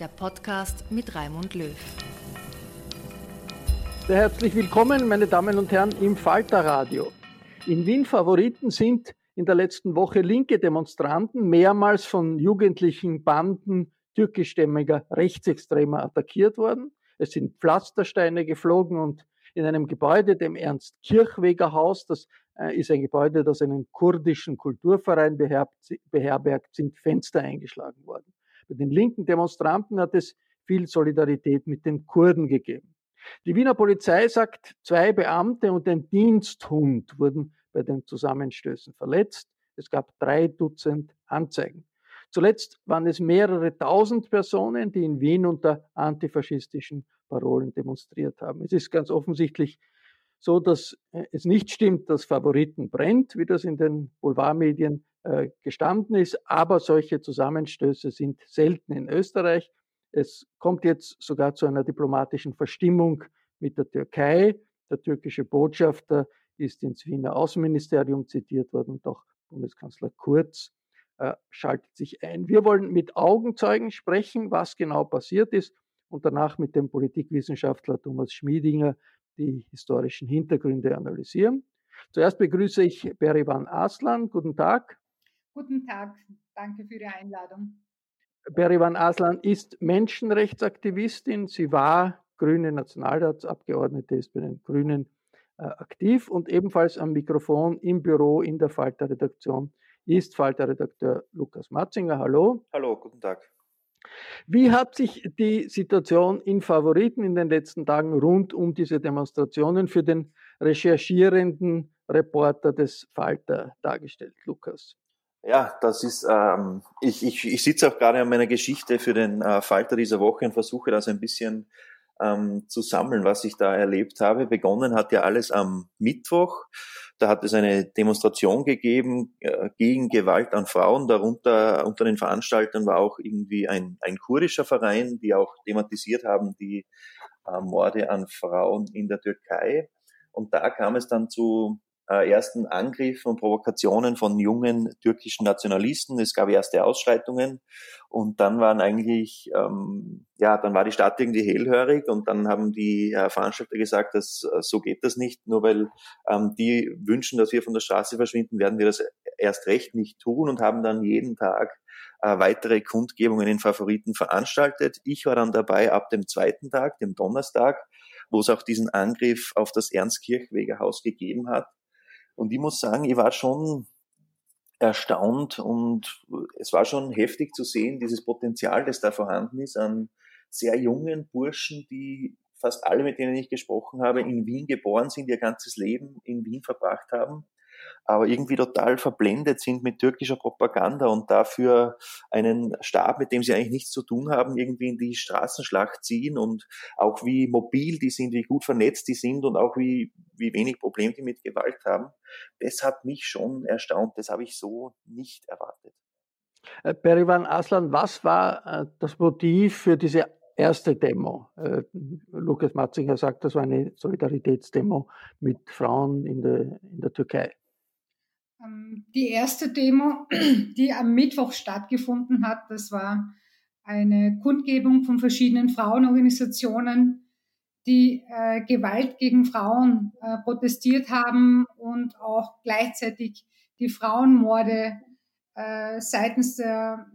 der Podcast mit Raimund Löw. Sehr herzlich willkommen, meine Damen und Herren, im Falter Radio. In Wien Favoriten sind in der letzten Woche linke Demonstranten mehrmals von jugendlichen Banden türkischstämmiger Rechtsextremer attackiert worden. Es sind Pflastersteine geflogen und in einem Gebäude, dem Ernst Kirchweger Haus, das äh, ist ein Gebäude, das einen kurdischen Kulturverein beherbergt, sind Fenster eingeschlagen worden. Bei den linken Demonstranten hat es viel Solidarität mit den Kurden gegeben. Die Wiener Polizei sagt, zwei Beamte und ein Diensthund wurden bei den Zusammenstößen verletzt. Es gab drei Dutzend Anzeigen. Zuletzt waren es mehrere tausend Personen, die in Wien unter antifaschistischen Parolen demonstriert haben. Es ist ganz offensichtlich so, dass äh, es nicht stimmt, dass Favoriten brennt, wie das in den Boulevardmedien gestanden ist, aber solche Zusammenstöße sind selten in Österreich. Es kommt jetzt sogar zu einer diplomatischen Verstimmung mit der Türkei. Der türkische Botschafter ist ins Wiener Außenministerium zitiert worden und auch Bundeskanzler Kurz äh, schaltet sich ein. Wir wollen mit Augenzeugen sprechen, was genau passiert ist und danach mit dem Politikwissenschaftler Thomas Schmiedinger die historischen Hintergründe analysieren. Zuerst begrüße ich Berivan Aslan. Guten Tag. Guten Tag, danke für die Einladung. Berivan Aslan ist Menschenrechtsaktivistin. Sie war grüne Nationalratsabgeordnete, ist bei den Grünen äh, aktiv und ebenfalls am Mikrofon im Büro in der Falter-Redaktion ist Falter-Redakteur Lukas Matzinger. Hallo. Hallo, guten Tag. Wie hat sich die Situation in Favoriten in den letzten Tagen rund um diese Demonstrationen für den recherchierenden Reporter des Falter dargestellt, Lukas? Ja, das ist, ähm, ich, ich, ich sitze auch gerade an meiner Geschichte für den äh, Falter dieser Woche und versuche das ein bisschen ähm, zu sammeln, was ich da erlebt habe. Begonnen hat ja alles am Mittwoch. Da hat es eine Demonstration gegeben äh, gegen Gewalt an Frauen. Darunter unter den Veranstaltern war auch irgendwie ein, ein kurdischer Verein, die auch thematisiert haben die äh, Morde an Frauen in der Türkei. Und da kam es dann zu äh, ersten Angriffen und Provokationen von jungen türkischen Nationalisten. Es gab erste Ausschreitungen und dann waren eigentlich, ähm, ja, dann war die Stadt irgendwie hellhörig und dann haben die äh, Veranstalter gesagt, dass äh, so geht das nicht. Nur weil ähm, die wünschen, dass wir von der Straße verschwinden, werden wir das erst recht nicht tun und haben dann jeden Tag äh, weitere Kundgebungen in Favoriten veranstaltet. Ich war dann dabei ab dem zweiten Tag, dem Donnerstag, wo es auch diesen Angriff auf das Ernst-Kirchweger Haus gegeben hat. Und ich muss sagen, ich war schon erstaunt und es war schon heftig zu sehen, dieses Potenzial, das da vorhanden ist an sehr jungen Burschen, die fast alle, mit denen ich gesprochen habe, in Wien geboren sind, ihr ganzes Leben in Wien verbracht haben aber irgendwie total verblendet sind mit türkischer Propaganda und dafür einen Staat, mit dem sie eigentlich nichts zu tun haben, irgendwie in die Straßenschlacht ziehen und auch wie mobil die sind, wie gut vernetzt die sind und auch wie, wie wenig Probleme die mit Gewalt haben. Das hat mich schon erstaunt. Das habe ich so nicht erwartet. Äh, Perivan Aslan, was war äh, das Motiv für diese erste Demo? Äh, Lukas Matzinger sagt, das war eine Solidaritätsdemo mit Frauen in der, in der Türkei. Ähm, die erste Demo, die am Mittwoch stattgefunden hat, das war eine Kundgebung von verschiedenen Frauenorganisationen, die äh, Gewalt gegen Frauen äh, protestiert haben und auch gleichzeitig die Frauenmorde äh, seitens der,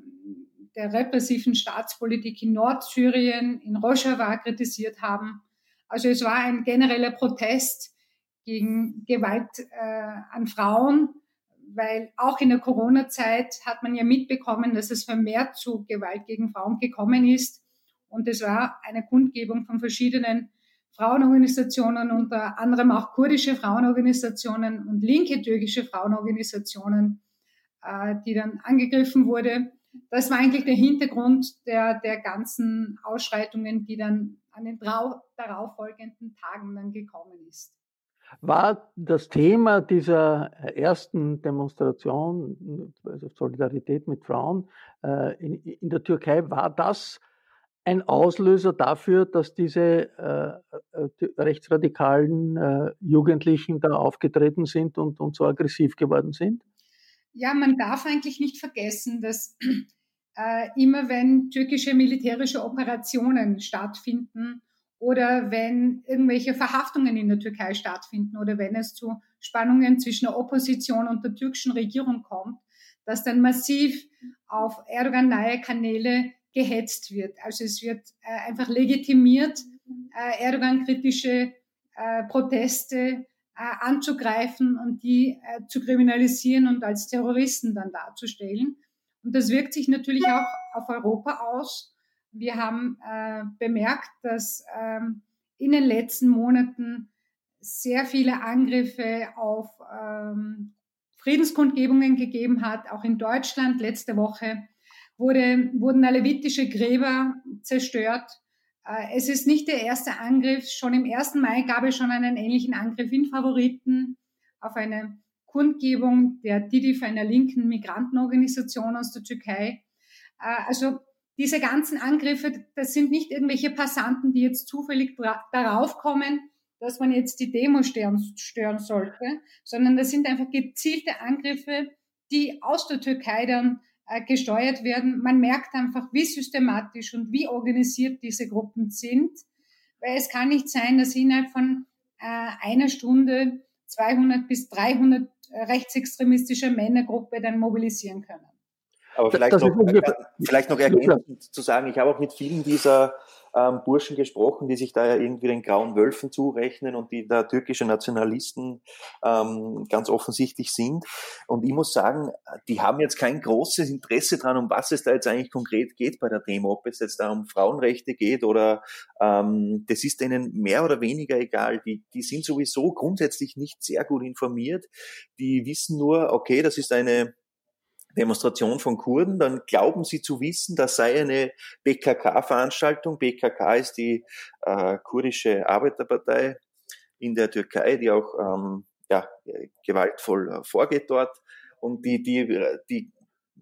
der repressiven Staatspolitik in Nordsyrien, in Rojava kritisiert haben. Also es war ein genereller Protest gegen Gewalt äh, an Frauen weil auch in der Corona-Zeit hat man ja mitbekommen, dass es vermehrt zu Gewalt gegen Frauen gekommen ist. Und es war eine Kundgebung von verschiedenen Frauenorganisationen, unter anderem auch kurdische Frauenorganisationen und linke türkische Frauenorganisationen, äh, die dann angegriffen wurde. Das war eigentlich der Hintergrund der, der ganzen Ausschreitungen, die dann an den darauffolgenden Tagen dann gekommen ist war das Thema dieser ersten Demonstration, also Solidarität mit Frauen äh, in, der Türkei, war das ein Auslöser dafür, dass diese äh, äh, rechtsradikalen Jugendlichen da aufgetreten sind und, und so aggressiv geworden sind? Ja, man darf eigentlich nicht vergessen, dass äh, immer wenn türkische militärische Operationen stattfinden, oder wenn irgendwelche Verhaftungen in der Türkei stattfinden oder wenn es zu Spannungen zwischen der Opposition und der türkischen Regierung kommt, dass dann massiv auf Erdogan-nahe Kanäle gehetzt wird. Also es wird äh, einfach legitimiert, äh, Erdogan-kritische äh, Proteste äh, anzugreifen und die äh, zu kriminalisieren und als Terroristen dann darzustellen. Und das wirkt sich natürlich auch auf Europa aus. Wir haben äh, bemerkt, dass ähm, in den letzten Monaten sehr viele Angriffe auf ähm, Friedenskundgebungen gegeben hat, auch in Deutschland letzte Woche wurde, wurden alevitische Gräber zerstört. Äh, es ist nicht der erste Angriff. Schon im 1. Mai gab es schon einen ähnlichen Angriff in Favoriten auf eine Kundgebung der DIDIF, einer linken Migrantenorganisation aus der Türkei. Äh, also diese ganzen Angriffe, das sind nicht irgendwelche Passanten, die jetzt zufällig darauf kommen, dass man jetzt die Demo stören, stören sollte, sondern das sind einfach gezielte Angriffe, die aus der Türkei dann äh, gesteuert werden. Man merkt einfach, wie systematisch und wie organisiert diese Gruppen sind, weil es kann nicht sein, dass innerhalb von äh, einer Stunde 200 bis 300 äh, rechtsextremistische Männergruppe dann mobilisieren können. Aber vielleicht noch, vielleicht noch ergänzend zu sagen, ich habe auch mit vielen dieser ähm, Burschen gesprochen, die sich da ja irgendwie den grauen Wölfen zurechnen und die da türkische Nationalisten ähm, ganz offensichtlich sind. Und ich muss sagen, die haben jetzt kein großes Interesse dran, um was es da jetzt eigentlich konkret geht bei der Demo, ob es jetzt da um Frauenrechte geht oder ähm, das ist denen mehr oder weniger egal. Die, die sind sowieso grundsätzlich nicht sehr gut informiert. Die wissen nur, okay, das ist eine Demonstration von Kurden, dann glauben sie zu wissen, das sei eine PKK-Veranstaltung. PKK ist die äh, kurdische Arbeiterpartei in der Türkei, die auch ähm, ja, gewaltvoll äh, vorgeht dort. Und die, die, die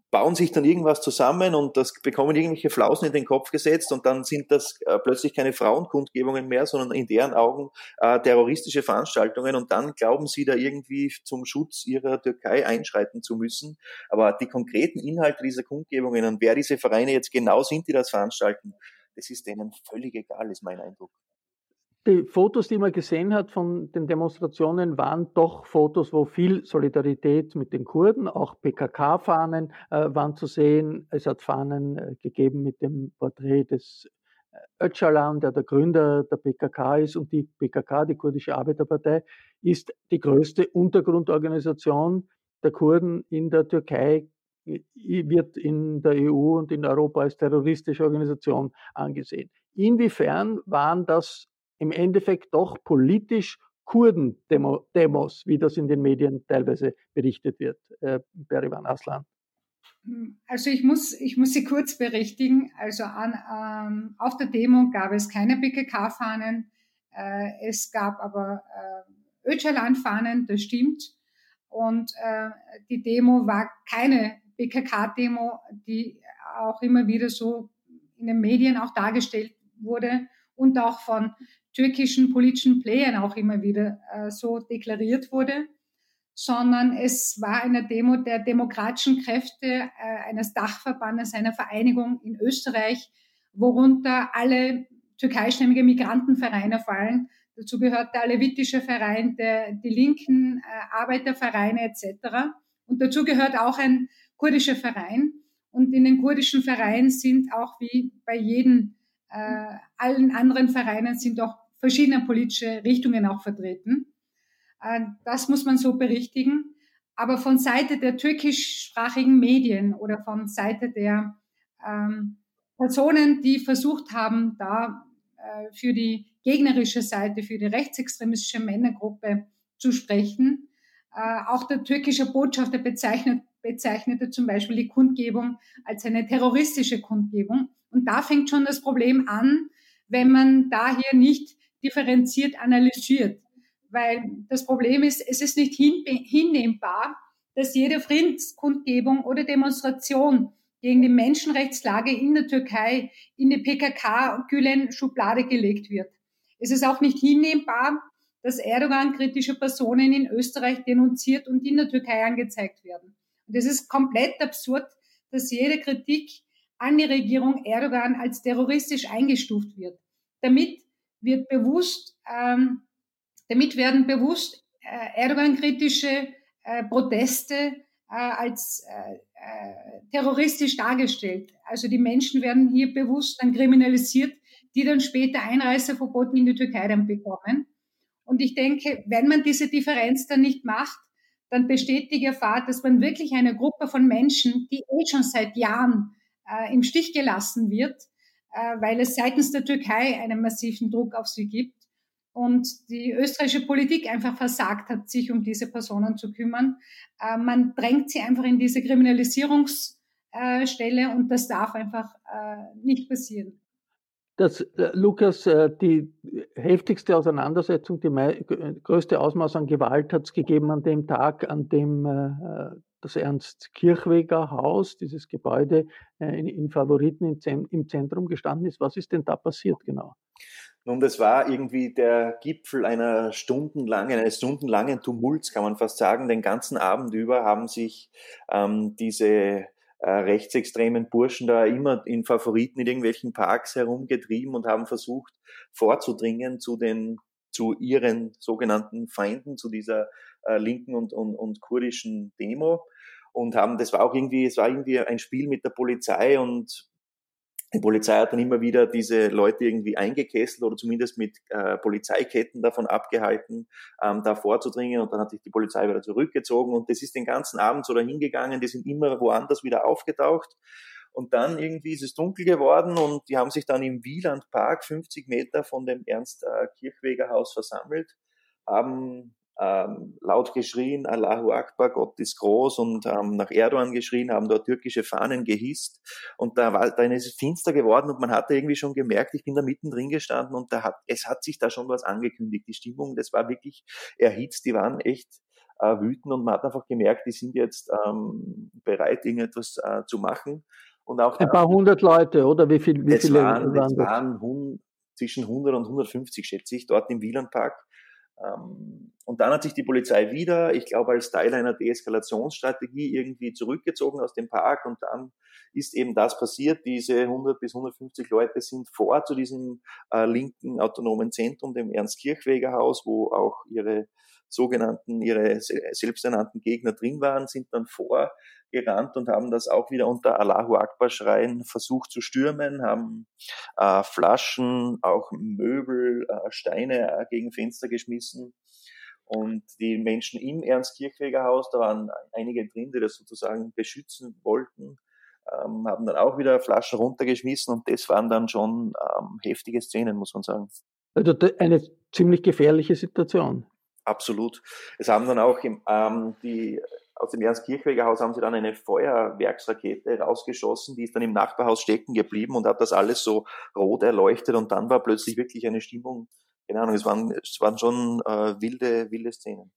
bauen sich dann irgendwas zusammen und das bekommen irgendwelche Flausen in den Kopf gesetzt und dann sind das äh, plötzlich keine Frauenkundgebungen mehr, sondern in deren Augen äh, terroristische Veranstaltungen und dann glauben sie da irgendwie zum Schutz ihrer Türkei einschreiten zu müssen. Aber die konkreten Inhalte dieser Kundgebungen und wer diese Vereine jetzt genau sind, die das veranstalten, das ist denen völlig egal, ist mein Eindruck die Fotos, die man gesehen hat von den Demonstrationen, waren doch Fotos, wo viel Solidarität mit den Kurden, auch PKK-Fahnen äh, waren zu sehen. Es hat Fahnen äh, gegeben mit dem Porträt des äh, Öcalan, der der Gründer der PKK ist. Und die PKK, die kurdische Arbeiterpartei, ist die größte Untergrundorganisation der Kurden in der Türkei, wird in der EU und in Europa als terroristische Organisation angesehen. Inwiefern waren das im Endeffekt doch politisch Kurden-Demos, wie das in den Medien teilweise berichtet wird. Äh, Berivan Aslan. Also ich muss, ich muss Sie kurz berichtigen. Also an, ähm, auf der Demo gab es keine PKK-Fahnen. Äh, es gab aber äh, Öcalan-Fahnen, das stimmt. Und äh, die Demo war keine PKK-Demo, die auch immer wieder so in den Medien auch dargestellt wurde und auch von türkischen politischen Playern auch immer wieder äh, so deklariert wurde, sondern es war eine Demo der demokratischen Kräfte äh, eines Dachverbandes, einer Vereinigung in Österreich, worunter alle türkeistämmige Migrantenvereine fallen. Dazu gehört der Alevitische Verein, der, die linken äh, Arbeitervereine etc. Und dazu gehört auch ein kurdischer Verein. Und in den kurdischen Vereinen sind auch wie bei jedem, äh, allen anderen Vereinen sind auch verschiedene politische Richtungen auch vertreten. Äh, das muss man so berichtigen. Aber von Seite der türkischsprachigen Medien oder von Seite der ähm, Personen, die versucht haben, da äh, für die gegnerische Seite, für die rechtsextremistische Männergruppe zu sprechen. Äh, auch der türkische Botschafter bezeichnet, bezeichnete zum Beispiel die Kundgebung als eine terroristische Kundgebung. Und da fängt schon das Problem an, wenn man da hier nicht differenziert analysiert. Weil das Problem ist, es ist nicht hinnehmbar, dass jede Friedenskundgebung oder Demonstration gegen die Menschenrechtslage in der Türkei in die PKK-Gülen-Schublade gelegt wird. Es ist auch nicht hinnehmbar, dass Erdogan kritische Personen in Österreich denunziert und in der Türkei angezeigt werden. Und es ist komplett absurd, dass jede Kritik an die Regierung Erdogan als terroristisch eingestuft wird. Damit wird bewusst, ähm, damit werden bewusst äh, Erdogan-kritische äh, Proteste äh, als äh, äh, terroristisch dargestellt. Also die Menschen werden hier bewusst dann kriminalisiert, die dann später Einreiseverbote in die Türkei dann bekommen. Und ich denke, wenn man diese Differenz dann nicht macht, dann besteht die Gefahr, dass man wirklich eine Gruppe von Menschen, die eh schon seit Jahren äh, im Stich gelassen wird, weil es seitens der Türkei einen massiven Druck auf sie gibt und die österreichische Politik einfach versagt hat, sich um diese Personen zu kümmern. Äh, man drängt sie einfach in diese Kriminalisierungsstelle und das darf einfach äh, nicht passieren. Das, äh, Lukas, äh, die heftigste Auseinandersetzung, die größte Ausmaß an Gewalt hat es gegeben an dem Tag, an dem äh, das Ernst-Kirchweger Haus, dieses Gebäude äh, in, in, Favoriten im, im Zentrum gestanden ist. Was ist denn da passiert genau? Nun, das war irgendwie der Gipfel einer stundenlangen, eines stundenlangen Tumults, kann man fast sagen. Den ganzen Abend über haben sich ähm, diese äh, rechtsextremen Burschen da immer in Favoriten in irgendwelchen Parks herumgetrieben und haben versucht vorzudringen zu den zu ihren sogenannten Feinden, zu dieser äh, linken und, und, und kurdischen Demo. Und haben, das war auch irgendwie, es war irgendwie ein Spiel mit der Polizei und die Polizei hat dann immer wieder diese Leute irgendwie eingekesselt oder zumindest mit äh, Polizeiketten davon abgehalten, ähm, da vorzudringen. Und dann hat sich die Polizei wieder zurückgezogen. Und das ist den ganzen Abend so dahingegangen. Die sind immer woanders wieder aufgetaucht. Und dann irgendwie ist es dunkel geworden und die haben sich dann im Wielandpark 50 Meter von dem Ernst-Kirchweger-Haus versammelt, haben ähm, laut geschrien, Allahu Akbar, Gott ist groß und ähm, nach Erdogan geschrien, haben dort türkische Fahnen gehisst und da war, dann ist es finster geworden und man hatte irgendwie schon gemerkt, ich bin da mittendrin gestanden und da hat, es hat sich da schon was angekündigt. Die Stimmung, das war wirklich erhitzt, die waren echt äh, wütend und man hat einfach gemerkt, die sind jetzt ähm, bereit, irgendetwas äh, zu machen. Und auch ein paar hundert Leute, oder? Wie, viel, wie es viele waren, waren es waren zwischen 100 und 150, schätze ich, dort im Wielandpark. Ähm, und dann hat sich die Polizei wieder, ich glaube, als Teil einer Deeskalationsstrategie irgendwie zurückgezogen aus dem Park und dann ist eben das passiert. Diese 100 bis 150 Leute sind vor zu diesem äh, linken autonomen Zentrum, dem Ernst-Kirchweger-Haus, wo auch ihre sogenannten, ihre selbsternannten Gegner drin waren, sind dann vorgerannt und haben das auch wieder unter Allahu Akbar schreien versucht zu stürmen, haben äh, Flaschen, auch Möbel, äh, Steine äh, gegen Fenster geschmissen. Und die Menschen im Ernst-Kirchweger-Haus, da waren einige drin, die das sozusagen beschützen wollten, ähm, haben dann auch wieder Flaschen runtergeschmissen und das waren dann schon ähm, heftige Szenen, muss man sagen. Also eine ziemlich gefährliche Situation. Absolut. Es haben dann auch im, ähm, die aus dem Ernst-Kirchweger-Haus haben sie dann eine Feuerwerksrakete rausgeschossen, die ist dann im Nachbarhaus stecken geblieben und hat das alles so rot erleuchtet und dann war plötzlich wirklich eine Stimmung, keine Ahnung, es waren, es waren schon äh, wilde, wilde Szenen.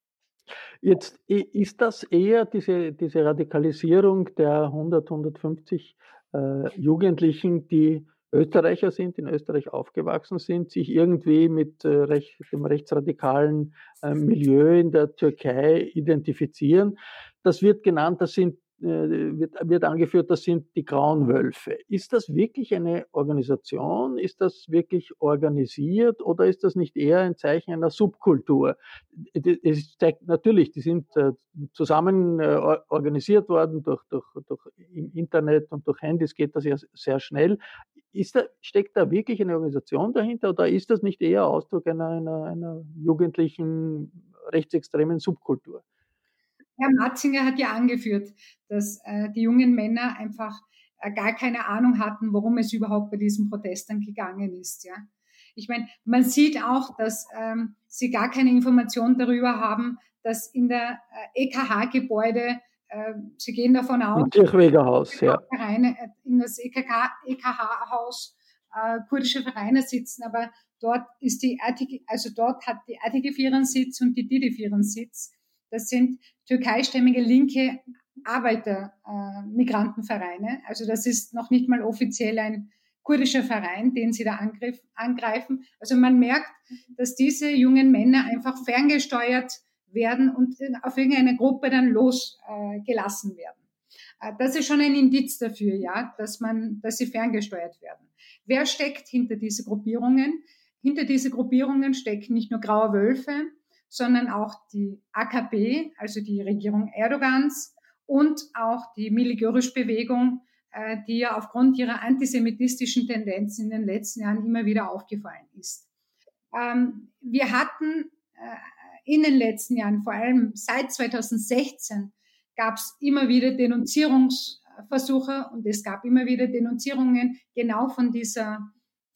Jetzt ist das eher diese, diese Radikalisierung der 100, 150 äh, Jugendlichen, die Österreicher sind, in Österreich aufgewachsen sind, sich irgendwie mit äh, dem rechtsradikalen äh, Milieu in der Türkei identifizieren. Das wird genannt, das sind äh, wird, wird angeführt, das sind die Grauen Wölfe. Ist das wirklich eine Organisation? Ist das wirklich organisiert oder ist das nicht eher ein Zeichen einer Subkultur? Es zeigt natürlich, die sind äh, zusammen organisiert worden durch, durch, durch im Internet und durch Handys geht das ja sehr schnell. Ist da, steckt da wirklich eine Organisation dahinter oder ist das nicht eher Ausdruck einer, einer, einer jugendlichen rechtsextremen Subkultur? Herr Matzinger hat ja angeführt, dass äh, die jungen Männer einfach äh, gar keine Ahnung hatten, worum es überhaupt bei diesen Protesten gegangen ist. Ja. Ich meine, man sieht auch, dass ähm, sie gar keine Information darüber haben, dass in der äh, EKH-Gebäude, sie gehen davon aus, Kirchwegerhaus, ja. Vereine, äh, in das EKH-Haus äh, kurdische Vereine sitzen, aber dort ist die ATG, also dort hat die ATG ihren Sitz und die DIDIF ihren Sitz. Das sind türkeistämmige linke Arbeiter-Migrantenvereine. Äh, also das ist noch nicht mal offiziell ein kurdischer Verein, den sie da angriff, angreifen. Also man merkt, dass diese jungen Männer einfach ferngesteuert werden und auf irgendeine Gruppe dann losgelassen äh, werden. Äh, das ist schon ein Indiz dafür, ja, dass man, dass sie ferngesteuert werden. Wer steckt hinter diese Gruppierungen? Hinter diese Gruppierungen stecken nicht nur graue Wölfe, sondern auch die AKP, also die Regierung Erdogans und auch die Miligörisch-Bewegung, äh, die ja aufgrund ihrer antisemitistischen Tendenzen in den letzten Jahren immer wieder aufgefallen ist. Ähm, wir hatten in den letzten Jahren, vor allem seit 2016, gab es immer wieder Denunzierungsversuche und es gab immer wieder Denunzierungen genau von dieser,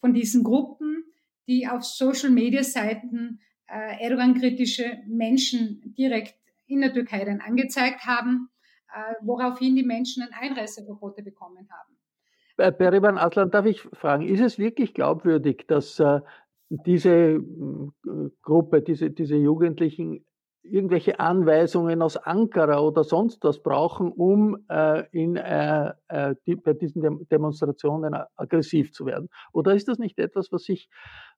von diesen Gruppen, die auf Social-Media-Seiten äh, Erdogan-kritische Menschen direkt in der Türkei dann angezeigt haben, äh, woraufhin die Menschen ein Einreiseverbote bekommen haben. Bei Beriban Aslan darf ich fragen, ist es wirklich glaubwürdig, dass äh, diese äh, Gruppe, diese, diese Jugendlichen irgendwelche Anweisungen aus Ankara oder sonst was brauchen, um äh, in, äh, äh, die, bei diesen Dem Demonstrationen aggressiv zu werden? Oder ist das nicht etwas, was sich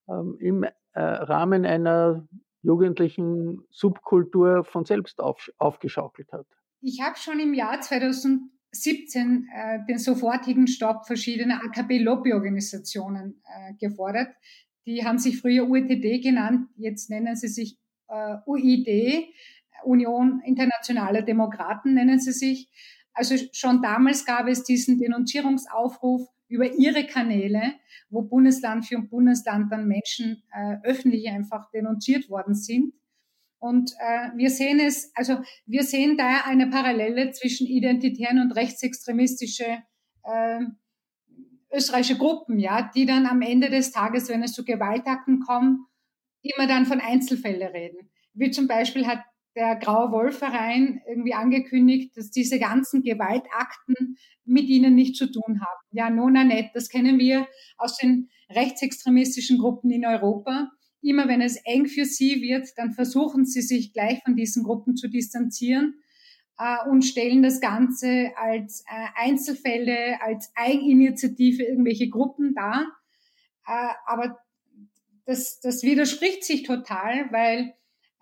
ähm, im äh, Rahmen einer jugendlichen Subkultur von selbst auf, aufgeschaukelt hat? Ich habe schon im Jahr 2017 äh, den sofortigen Stopp verschiedener AKP-Lobbyorganisationen gefordert. Die haben sich früher UETD genannt, jetzt nennen sie sich äh, UID, Union Internationaler Demokraten nennen sie sich. Also schon damals gab es diesen Denunzierungsaufruf über ihre Kanäle, wo Bundesland für Bundesland dann Menschen äh, öffentlich einfach denunziert worden sind. Und äh, wir sehen es, also wir sehen da eine Parallele zwischen identitären und rechtsextremistische äh, österreichische Gruppen, ja, die dann am Ende des Tages, wenn es zu Gewaltakten kommt, immer dann von Einzelfällen reden. Wie zum Beispiel hat der Graue Wolf-Verein irgendwie angekündigt, dass diese ganzen Gewaltakten mit ihnen nichts zu tun haben. Ja, nona net, das kennen wir aus den rechtsextremistischen Gruppen in Europa. Immer wenn es eng für sie wird, dann versuchen sie sich gleich von diesen Gruppen zu distanzieren äh, und stellen das Ganze als äh, Einzelfälle, als Eigeninitiative irgendwelche Gruppen dar. Äh, aber das, das widerspricht sich total, weil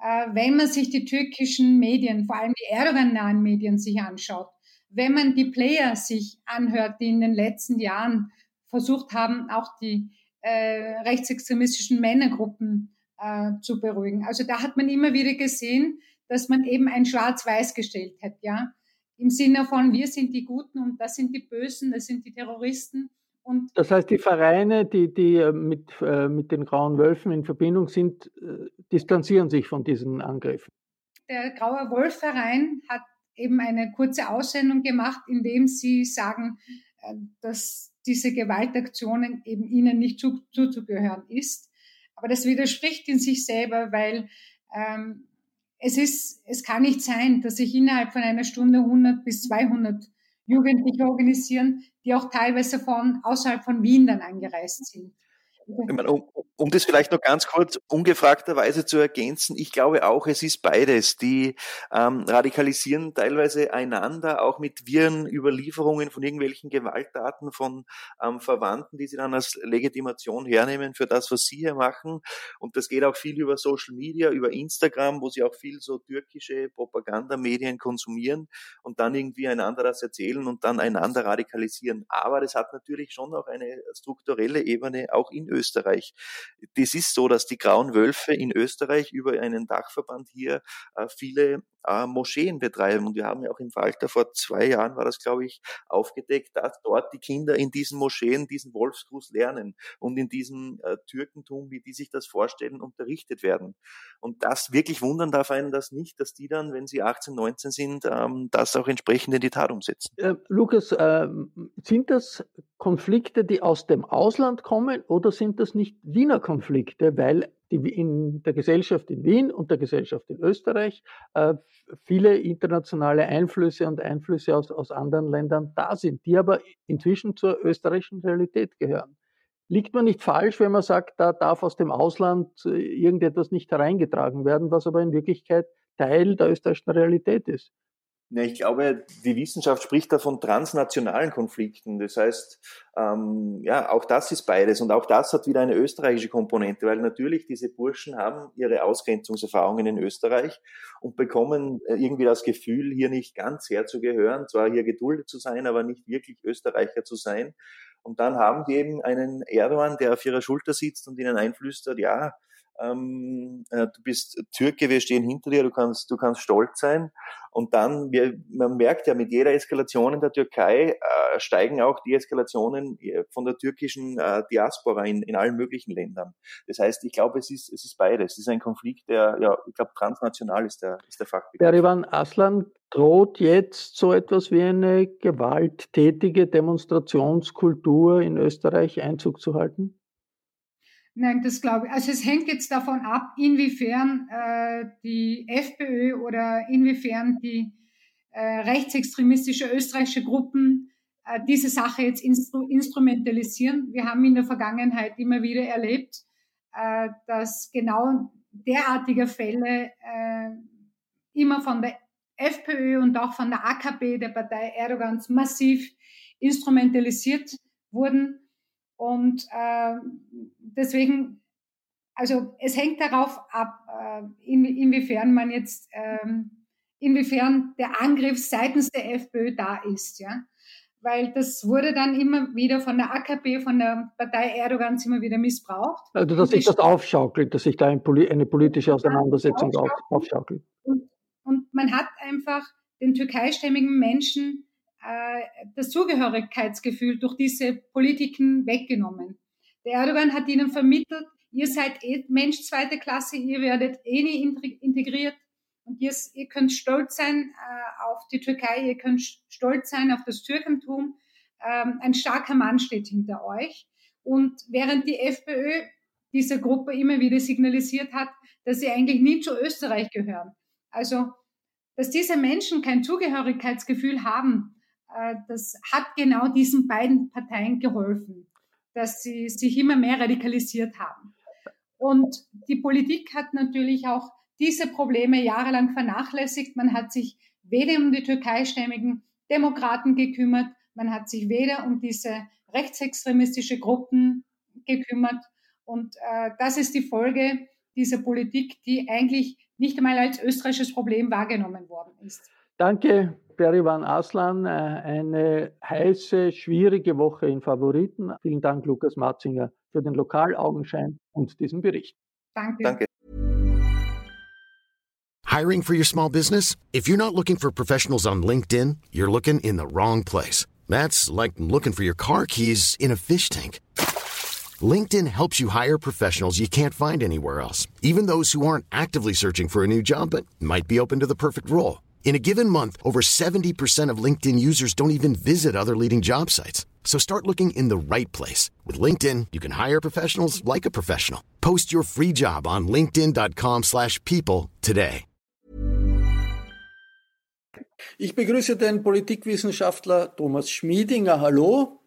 äh, wenn man sich die türkischen Medien, vor allem die Erdogan-nahen Medien sich anschaut, wenn man die Player sich anhört, die in den letzten Jahren versucht haben, auch die äh, rechtsextremistischen Männergruppen äh, zu beruhigen. Also da hat man immer wieder gesehen, dass man eben ein Schwarz-Weiß gestellt hat, ja. Im Sinne von, wir sind die Guten und das sind die Bösen, das sind die Terroristen. Und das heißt, die Vereine, die, die äh, mit, äh, mit den Grauen Wölfen in Verbindung sind, äh, distanzieren sich von diesen Angriffen. Der Graue Wolf-Verein hat eben eine kurze Aussendung gemacht, in dem sie sagen, dass diese Gewaltaktionen eben ihnen nicht zu, zuzugehören ist. Aber das widerspricht in sich selber, weil ähm, es ist, es kann nicht sein, dass sich innerhalb von einer Stunde 100 bis 200 Jugendliche organisieren, die auch teilweise von außerhalb von Wien dann angereist sind. Meine, um, um, das vielleicht noch ganz kurz ungefragterweise zu ergänzen, ich glaube auch, es ist beides. Die ähm, radikalisieren teilweise einander, auch mit Virenüberlieferungen von irgendwelchen Gewalttaten von ähm, Verwandten, die sie dann als Legitimation hernehmen für das, was sie hier machen. Und das geht auch viel über Social Media, über Instagram, wo sie auch viel so türkische Propagandamedien konsumieren und dann irgendwie einander das erzählen und dann einander radikalisieren. Aber das hat natürlich schon auch eine strukturelle Ebene, auch in Österreich. Das ist so, dass die Grauen Wölfe in Österreich über einen Dachverband hier äh, viele äh, Moscheen betreiben. Und wir haben ja auch im Falter vor zwei Jahren war das, glaube ich, aufgedeckt, dass dort die Kinder in diesen Moscheen diesen Wolfsgruß lernen und in diesem äh, Türkentum, wie die sich das vorstellen, unterrichtet werden. Und das wirklich wundern darf einen das nicht, dass die dann, wenn sie 18, 19 sind, ähm, das auch entsprechend in die Tat umsetzen. Äh, Lukas, äh, sind das Konflikte, die aus dem Ausland kommen oder sind das nicht Wiener Konflikte, weil die in der Gesellschaft in Wien und der Gesellschaft in Österreich äh, viele internationale Einflüsse und Einflüsse aus, aus anderen Ländern da sind, die aber inzwischen zur österreichischen Realität gehören. Liegt man nicht falsch, wenn man sagt, da darf aus dem Ausland äh, irgendetwas nicht hereingetragen werden, was aber in Wirklichkeit Teil der österreichischen Realität ist? Ja, ich glaube, die Wissenschaft spricht da von transnationalen Konflikten. Das heißt, ähm, ja, auch das ist beides. Und auch das hat wieder eine österreichische Komponente, weil natürlich diese Burschen haben ihre Ausgrenzungserfahrungen in Österreich und bekommen äh, irgendwie das Gefühl, hier nicht ganz herzugehören, zwar hier geduldet zu sein, aber nicht wirklich Österreicher zu sein. Und dann haben die eben einen Erdogan, der auf ihrer Schulter sitzt und ihnen einflüstert, ja, ähm, äh, du bist Türke, wir stehen hinter dir, du kannst, du kannst stolz sein. Und dann, wir, man merkt ja, mit jeder Eskalation in der Türkei äh, steigen auch die Eskalationen äh, von der türkischen äh, Diaspora in, in allen möglichen Ländern. Das heißt, ich glaube, es ist, es ist beides. Es ist ein Konflikt, der, ja, ich glaube, transnational ist der, ist der Fachbegriff. Berivan Aslan, droht jetzt so etwas wie eine gewalttätige Demonstrationskultur in Österreich Einzug zu halten? Nein, das glaube ich. Also es hängt jetzt davon ab, inwiefern äh, die FPÖ oder inwiefern die äh, rechtsextremistische österreichische Gruppen äh, diese Sache jetzt instru instrumentalisieren. Wir haben in der Vergangenheit immer wieder erlebt, äh, dass genau derartige Fälle äh, immer von der FPÖ und auch von der AKP, der Partei Erdogans, massiv instrumentalisiert wurden und äh, deswegen, also es hängt darauf ab, äh, in, inwiefern man jetzt, ähm, inwiefern der Angriff seitens der FPÖ da ist, ja. Weil das wurde dann immer wieder von der AKP, von der Partei Erdogans immer wieder missbraucht. Also dass sich das aufschaukelt, dass sich da ein, eine politische Auseinandersetzung auf, aufschaukelt. Und, und man hat einfach den türkeistämmigen Menschen das Zugehörigkeitsgefühl durch diese Politiken weggenommen. Der Erdogan hat ihnen vermittelt, ihr seid eh Mensch zweite Klasse, ihr werdet eh nie integriert und ihr, ihr könnt stolz sein äh, auf die Türkei, ihr könnt stolz sein auf das Türkentum. Ähm, ein starker Mann steht hinter euch. Und während die FPÖ dieser Gruppe immer wieder signalisiert hat, dass sie eigentlich nie zu Österreich gehören. Also, dass diese Menschen kein Zugehörigkeitsgefühl haben, äh, das hat genau diesen beiden Parteien geholfen, dass sie sich immer mehr radikalisiert haben. Und die Politik hat natürlich auch diese Probleme jahrelang vernachlässigt. Man hat sich weder um die türkeistämmigen Demokraten gekümmert, man hat sich weder um diese rechtsextremistische Gruppen gekümmert. Und äh, das ist die Folge dieser Politik, die eigentlich nicht einmal als österreichisches Problem wahrgenommen worden ist. Danke, Berivan Aslan. Äh, eine heiße, schwierige Woche in Favoriten. Vielen Dank, Lukas Matzinger, für den Lokalaugenschein und diesen Bericht. Danke. Danke. Hiring for your small business? If you're not looking for professionals on LinkedIn, you're looking in the wrong place. That's like looking for your car keys in a fish tank. LinkedIn helps you hire professionals you can't find anywhere else, even those who aren't actively searching for a new job but might be open to the perfect role. In a given month, over 70% of LinkedIn users don't even visit other leading job sites. So start looking in the right place. With LinkedIn, you can hire professionals like a professional. Post your free job on linkedin.com slash people today. Ich begrüße den Politikwissenschaftler Thomas Schmiedinger. Hallo.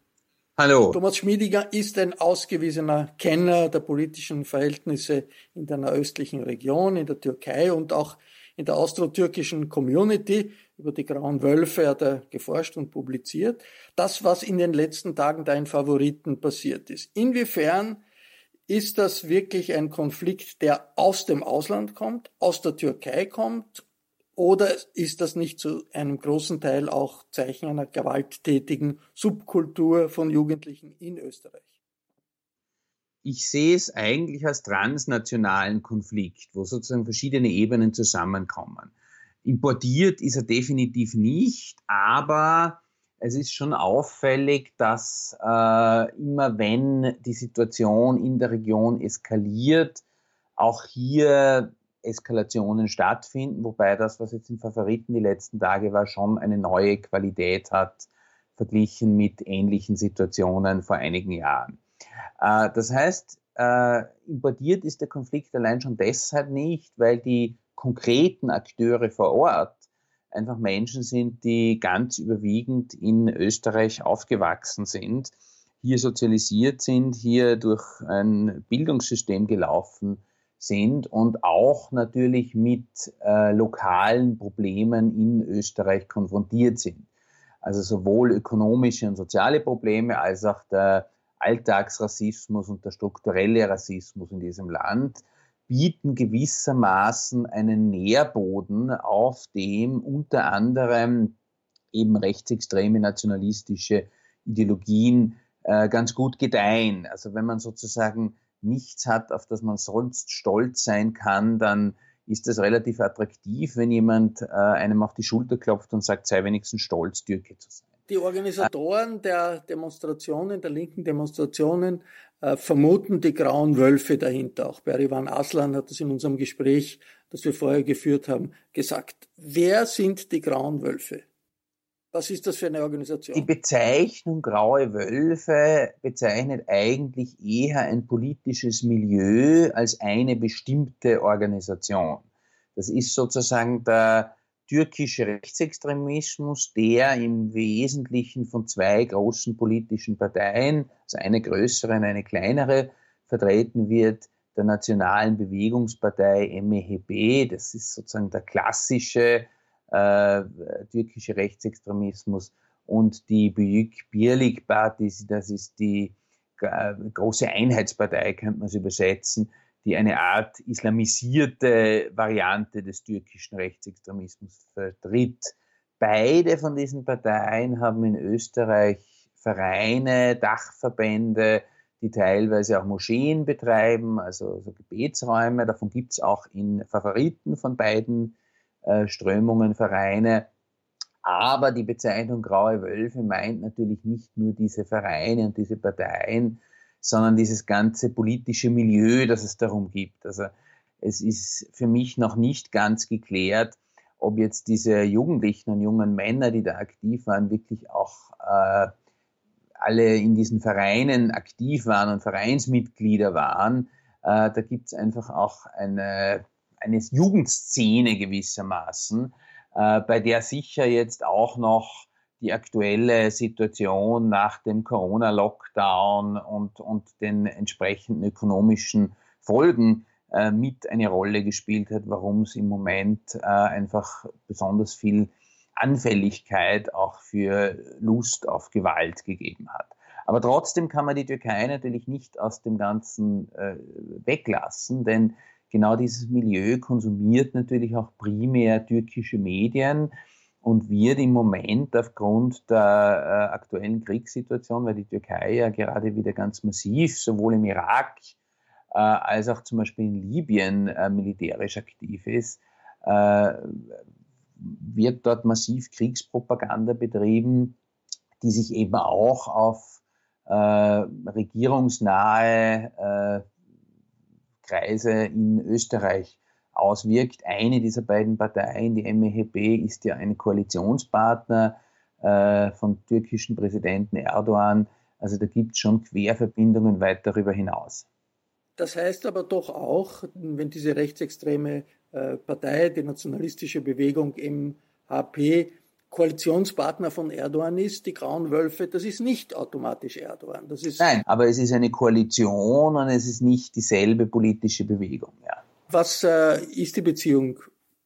Hallo. Thomas Schmiedinger ist ein ausgewiesener Kenner der politischen Verhältnisse in der nahöstlichen Region, in der Türkei und auch in der austro-türkischen Community. Über die Grauen Wölfe hat er geforscht und publiziert. Das, was in den letzten Tagen da in Favoriten passiert ist. Inwiefern ist das wirklich ein Konflikt, der aus dem Ausland kommt, aus der Türkei kommt? Oder ist das nicht zu einem großen Teil auch Zeichen einer gewalttätigen Subkultur von Jugendlichen in Österreich? Ich sehe es eigentlich als transnationalen Konflikt, wo sozusagen verschiedene Ebenen zusammenkommen. Importiert ist er definitiv nicht, aber es ist schon auffällig, dass äh, immer wenn die Situation in der Region eskaliert, auch hier Eskalationen stattfinden, wobei das, was jetzt in Favoriten die letzten Tage war, schon eine neue Qualität hat, verglichen mit ähnlichen Situationen vor einigen Jahren. Äh, das heißt, äh, importiert ist der Konflikt allein schon deshalb nicht, weil die konkreten Akteure vor Ort einfach Menschen sind, die ganz überwiegend in Österreich aufgewachsen sind, hier sozialisiert sind, hier durch ein Bildungssystem gelaufen sind und auch natürlich mit äh, lokalen Problemen in Österreich konfrontiert sind. Also sowohl ökonomische und soziale Probleme als auch der Alltagsrassismus und der strukturelle Rassismus in diesem Land bieten gewissermaßen einen Nährboden, auf dem unter anderem eben rechtsextreme nationalistische Ideologien äh, ganz gut gedeihen. Also wenn man sozusagen nichts hat, auf das man sonst stolz sein kann, dann ist das relativ attraktiv, wenn jemand äh, einem auf die Schulter klopft und sagt, sei wenigstens stolz, Türke zu sein. Die Organisatoren der Demonstrationen, der linken Demonstrationen, äh, vermuten die grauen Wölfe dahinter. Auch Berivan Aslan hat das in unserem Gespräch, das wir vorher geführt haben, gesagt. Wer sind die grauen Wölfe? Was ist das für eine Organisation? Die Bezeichnung Graue Wölfe bezeichnet eigentlich eher ein politisches Milieu als eine bestimmte Organisation. Das ist sozusagen der türkische Rechtsextremismus, der im Wesentlichen von zwei großen politischen Parteien, also eine größere und eine kleinere, vertreten wird, der Nationalen Bewegungspartei MEHB, das ist sozusagen der klassische äh, türkische Rechtsextremismus, und die Büyük Birlik Party, das ist die äh, große Einheitspartei, könnte man es übersetzen, die eine Art islamisierte Variante des türkischen Rechtsextremismus vertritt. Beide von diesen Parteien haben in Österreich Vereine, Dachverbände, die teilweise auch Moscheen betreiben, also, also Gebetsräume. Davon gibt es auch in Favoriten von beiden äh, Strömungen Vereine. Aber die Bezeichnung Graue Wölfe meint natürlich nicht nur diese Vereine und diese Parteien, sondern dieses ganze politische Milieu, das es darum gibt. Also es ist für mich noch nicht ganz geklärt, ob jetzt diese Jugendlichen und jungen Männer, die da aktiv waren, wirklich auch äh, alle in diesen Vereinen aktiv waren und Vereinsmitglieder waren. Äh, da gibt es einfach auch eine, eine Jugendszene gewissermaßen, äh, bei der sicher jetzt auch noch die aktuelle Situation nach dem Corona-Lockdown und, und den entsprechenden ökonomischen Folgen äh, mit eine Rolle gespielt hat, warum es im Moment äh, einfach besonders viel Anfälligkeit auch für Lust auf Gewalt gegeben hat. Aber trotzdem kann man die Türkei natürlich nicht aus dem Ganzen äh, weglassen, denn genau dieses Milieu konsumiert natürlich auch primär türkische Medien und wird im Moment aufgrund der äh, aktuellen Kriegssituation, weil die Türkei ja gerade wieder ganz massiv sowohl im Irak äh, als auch zum Beispiel in Libyen äh, militärisch aktiv ist, äh, wird dort massiv Kriegspropaganda betrieben, die sich eben auch auf äh, regierungsnahe äh, Kreise in Österreich auswirkt. Eine dieser beiden Parteien, die MEHB, ist ja ein Koalitionspartner äh, von türkischen Präsidenten Erdogan. Also da gibt es schon Querverbindungen weit darüber hinaus. Das heißt aber doch auch, wenn diese rechtsextreme äh, Partei, die nationalistische Bewegung MHP, Koalitionspartner von Erdogan ist, die Grauen Wölfe, das ist nicht automatisch Erdogan. Nein, aber es ist eine Koalition und es ist nicht dieselbe politische Bewegung. Ja. Was äh, ist die Beziehung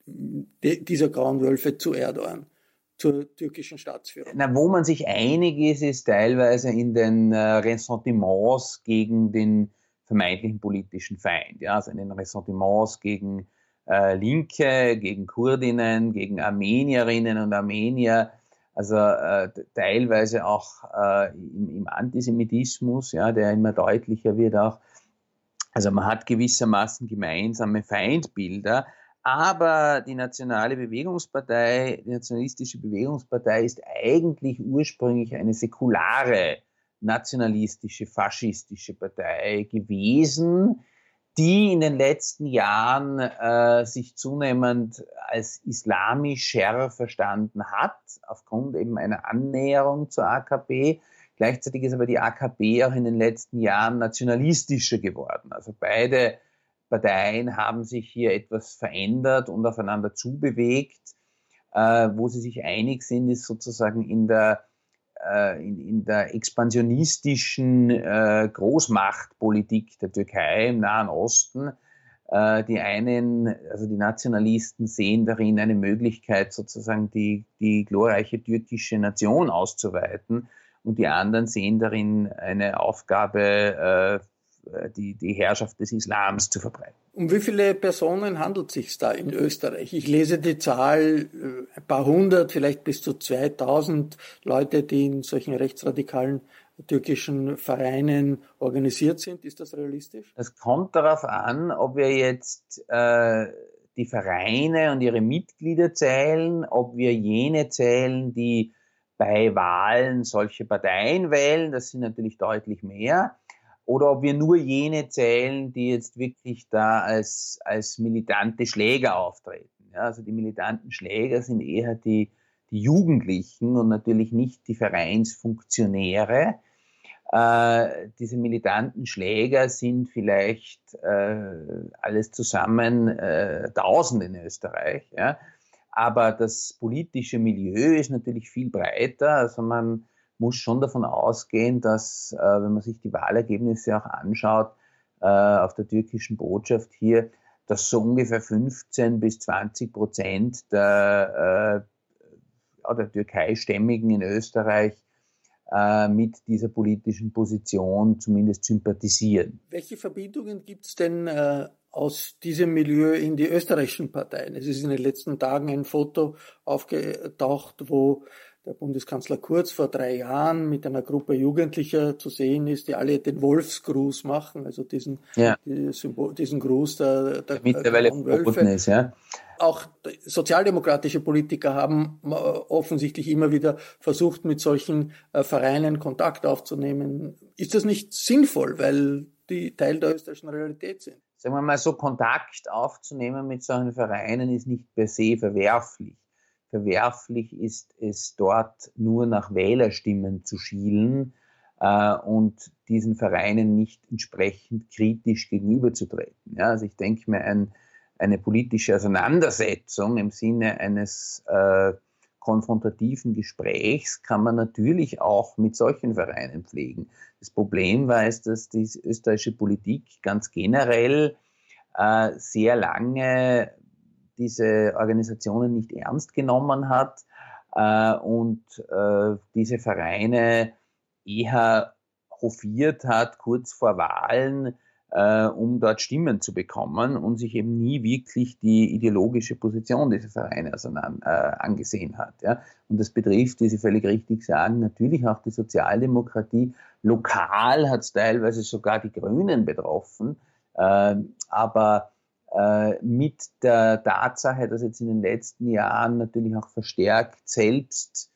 dieser Grauen Wölfe zu Erdogan? zur türkischen Staatsführung. Na, wo man sich einig ist, ist teilweise in den äh, Ressentiments gegen den vermeintlichen politischen Feind. Ja, also in den Ressentiments gegen äh, Linke, gegen Kurdinnen, gegen Armenierinnen und Armenier, also äh, teilweise auch äh, im, im, Antisemitismus, ja, der immer deutlicher wird auch. Also man hat gewissermaßen gemeinsame Feindbilder, aber die Nationale Bewegungspartei, die Nationalistische Bewegungspartei ist eigentlich ursprünglich eine säkulare, nationalistische, faschistische Partei gewesen, die in den letzten Jahren äh, sich zunehmend als islamischer verstanden hat, aufgrund eben einer Annäherung zur AKP. Gleichzeitig ist aber die AKP auch in den letzten Jahren nationalistischer geworden. Also beide Parteien haben sich hier etwas verändert und aufeinander zubewegt. Äh, wo sie sich einig sind, ist sozusagen in der äh, in, in der expansionistischen äh, Großmachtpolitik der Türkei im Nahen Osten. Äh, die einen, also die Nationalisten, sehen darin eine Möglichkeit, sozusagen die, die glorreiche türkische Nation auszuweiten und die anderen sehen darin eine Aufgabe, die, die Herrschaft des Islams zu verbreiten. Um wie viele Personen handelt es sich da in Österreich? Ich lese die Zahl, äh, ein paar hundert, vielleicht bis zu 2000 Leute, die in solchen rechtsradikalen türkischen Vereinen organisiert sind. Ist das realistisch? Es kommt darauf an, ob wir jetzt äh, die Vereine und ihre Mitglieder zählen, ob wir jene zählen, die bei Wahlen solche Parteien wählen. Das sind natürlich deutlich mehr oder ob wir nur jene zählen, die jetzt wirklich da als, als militante Schläger auftreten. Ja, also die militanten Schläger sind eher die, die Jugendlichen und natürlich nicht die Vereinsfunktionäre. Äh, diese militanten Schläger sind vielleicht äh, alles zusammen äh, tausend in Österreich. Ja? Aber das politische Milieu ist natürlich viel breiter. Also man muss schon davon ausgehen, dass, äh, wenn man sich die Wahlergebnisse auch anschaut, äh, auf der türkischen Botschaft hier, dass so ungefähr 15 bis 20 Prozent der, äh, der Türkei-Stämmigen in Österreich äh, mit dieser politischen Position zumindest sympathisieren. Welche Verbindungen gibt es denn äh, aus diesem Milieu in die österreichischen Parteien? Es ist in den letzten Tagen ein Foto aufgetaucht, wo der Bundeskanzler Kurz vor drei Jahren mit einer Gruppe Jugendlicher zu sehen ist, die alle den Wolfsgruß machen, also diesen, ja. diesen Gruß der, der, der mittlerweile verboten ist, ja. Auch sozialdemokratische Politiker haben äh, offensichtlich immer wieder versucht, mit solchen äh, Vereinen Kontakt aufzunehmen. Ist das nicht sinnvoll, weil die Teil der österreichischen Realität sind? Sagen wir mal so, Kontakt aufzunehmen mit solchen Vereinen ist nicht per se verwerflich verwerflich ist es dort nur nach Wählerstimmen zu schielen äh, und diesen Vereinen nicht entsprechend kritisch gegenüberzutreten. Ja, also ich denke mir, ein, eine politische Auseinandersetzung im Sinne eines äh, konfrontativen Gesprächs kann man natürlich auch mit solchen Vereinen pflegen. Das Problem war es, dass die österreichische Politik ganz generell äh, sehr lange diese Organisationen nicht ernst genommen hat äh, und äh, diese Vereine eher hofiert hat kurz vor Wahlen, äh, um dort Stimmen zu bekommen und sich eben nie wirklich die ideologische Position dieser Vereine auseinander, äh, angesehen hat. Ja. Und das betrifft, wie Sie völlig richtig sagen, natürlich auch die Sozialdemokratie. Lokal hat es teilweise sogar die Grünen betroffen, äh, aber äh, mit der Tatsache, dass jetzt in den letzten Jahren natürlich auch verstärkt selbst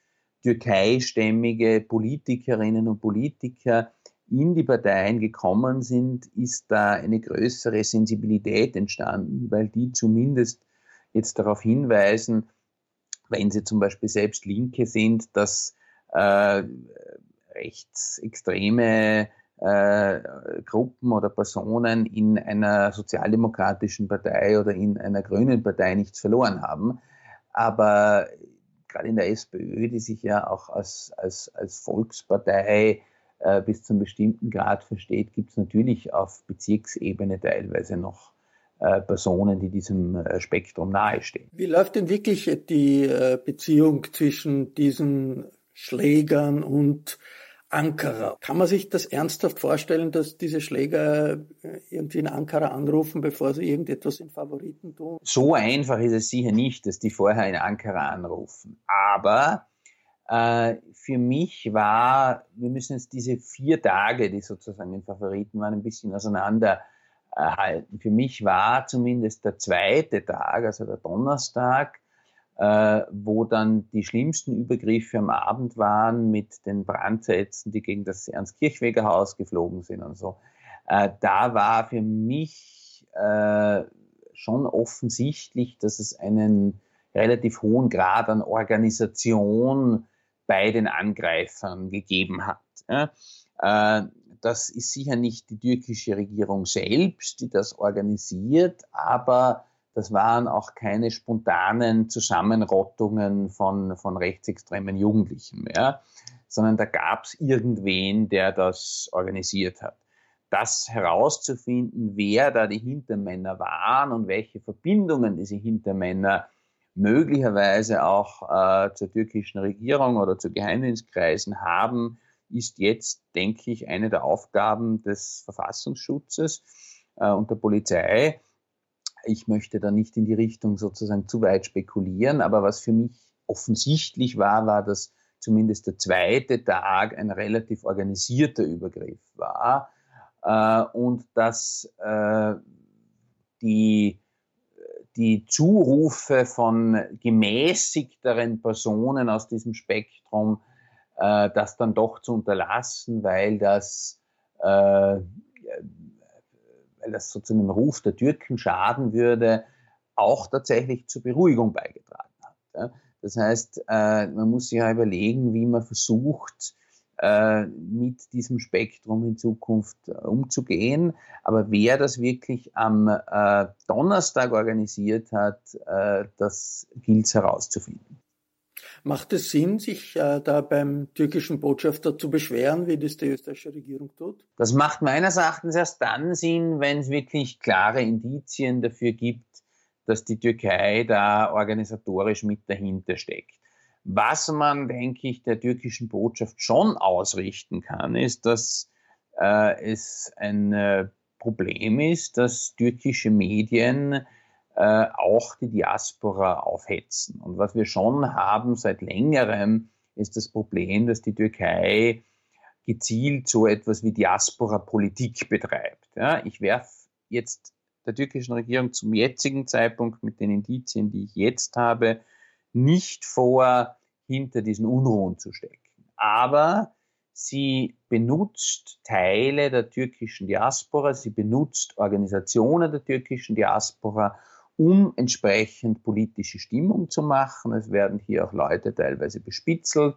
türkeistämmige Politikerinnen und Politiker in die Parteien gekommen sind, ist da eine größere Sensibilität entstanden, weil die zumindest jetzt darauf hinweisen, wenn sie zum Beispiel selbst Linke sind, dass äh, rechtsextreme äh, Gruppen oder Personen in einer sozialdemokratischen Partei oder in einer grünen Partei nichts verloren haben. Aber gerade in der SPÖ, die sich ja auch als, als, als Volkspartei äh, bis zu einem bestimmten Grad versteht, gibt es natürlich auf Bezirksebene teilweise noch äh, Personen, die diesem äh, Spektrum nahestehen. Wie läuft denn wirklich die äh, Beziehung zwischen diesen Schlägern und Ankara. Kann man sich das ernsthaft vorstellen, dass diese Schläger irgendwie in Ankara anrufen, bevor sie irgendetwas in Favoriten tun? So einfach ist es sicher nicht, dass die vorher in Ankara anrufen. Aber äh, für mich war, wir müssen jetzt diese vier Tage, die sozusagen in Favoriten waren, ein bisschen auseinanderhalten. Für mich war zumindest der zweite Tag, also der Donnerstag, äh, wo dann die schlimmsten Übergriffe am Abend waren mit den Brandsätzen, die gegen das Ernst-Kirchweger Haus geflogen sind und so. Äh, da war für mich äh, schon offensichtlich, dass es einen relativ hohen Grad an Organisation bei den Angreifern gegeben hat. Ja. Äh, das ist sicher nicht die türkische Regierung selbst, die das organisiert, aber das waren auch keine spontanen Zusammenrottungen von, von rechtsextremen Jugendlichen mehr, sondern da gab es irgendwen, der das organisiert hat. Das herauszufinden, wer da die Hintermänner waren und welche Verbindungen diese Hintermänner möglicherweise auch äh, zur türkischen Regierung oder zu Geheimdienstkreisen haben, ist jetzt, denke ich, eine der Aufgaben des Verfassungsschutzes äh, und der Polizei, ich möchte da nicht in die Richtung sozusagen zu weit spekulieren, aber was für mich offensichtlich war, war, dass zumindest der zweite Tag ein relativ organisierter Übergriff war äh, und dass äh, die, die Zurufe von gemäßigteren Personen aus diesem Spektrum, äh, das dann doch zu unterlassen, weil das äh, weil das sozusagen dem Ruf der Türken schaden würde, auch tatsächlich zur Beruhigung beigetragen hat. Das heißt, äh, man muss sich ja überlegen, wie man versucht, mit diesem Spektrum in Zukunft äh, umzugehen. Aber wer das wirklich am Donnerstag organisiert hat, das gilt es herauszufinden. Macht es Sinn, sich äh, da beim türkischen Botschafter zu beschweren, wie das die österreichische Regierung tut? Das macht meines Erachtens erst dann Sinn, wenn es wirklich klare Indizien dafür gibt, dass die Türkei da organisatorisch mit dahinter steckt. Was man, denke ich, der türkischen Botschaft schon ausrichten kann, ist, dass äh, es ein äh, Problem ist, dass türkische Medien äh, auch die Diaspora aufhetzen. Und was wir schon haben seit längerem, ist das Problem, dass die Türkei gezielt so etwas wie Diaspora-Politik betreibt. Ja, ich werfe jetzt der türkischen Regierung zum jetzigen Zeitpunkt mit den Indizien, die ich jetzt habe, nicht vor, hinter diesen Unruhen zu stecken. Aber sie benutzt Teile der türkischen Diaspora, sie benutzt Organisationen der türkischen Diaspora, um entsprechend politische Stimmung zu machen. Es werden hier auch Leute teilweise bespitzelt.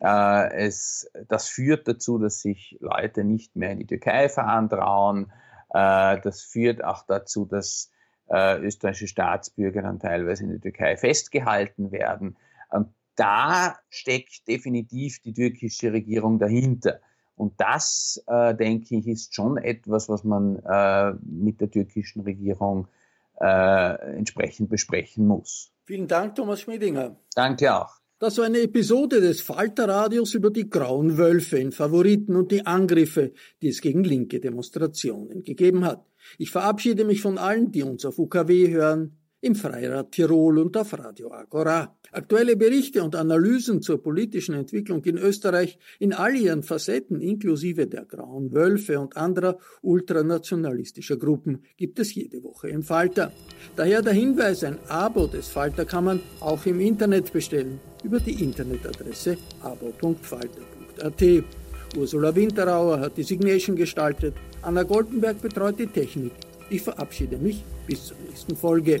Äh, es, das führt dazu, dass sich Leute nicht mehr in die Türkei fahren trauen. Äh, das führt auch dazu, dass äh, österreichische Staatsbürger dann teilweise in der Türkei festgehalten werden. Und da steckt definitiv die türkische Regierung dahinter. Und das, äh, denke ich, ist schon etwas, was man äh, mit der türkischen Regierung äh, entsprechend besprechen muss. Vielen Dank, Thomas Schmiedinger. Danke auch. Das war eine Episode des Falterradios über die grauen Wölfe in Favoriten und die Angriffe, die es gegen linke Demonstrationen gegeben hat. Ich verabschiede mich von allen, die uns auf UKW hören im Freirad Tirol und auf Radio Agora. Aktuelle Berichte und Analysen zur politischen Entwicklung in Österreich in all ihren Facetten inklusive der Grauen Wölfe und anderer ultranationalistischer Gruppen gibt es jede Woche im Falter. Daher der Hinweis, ein Abo des Falter kann man auch im Internet bestellen über die Internetadresse abo.falter.at. Ursula Winterauer hat die Signation gestaltet, Anna Goldenberg betreut die Technik. Ich verabschiede mich bis zur nächsten Folge.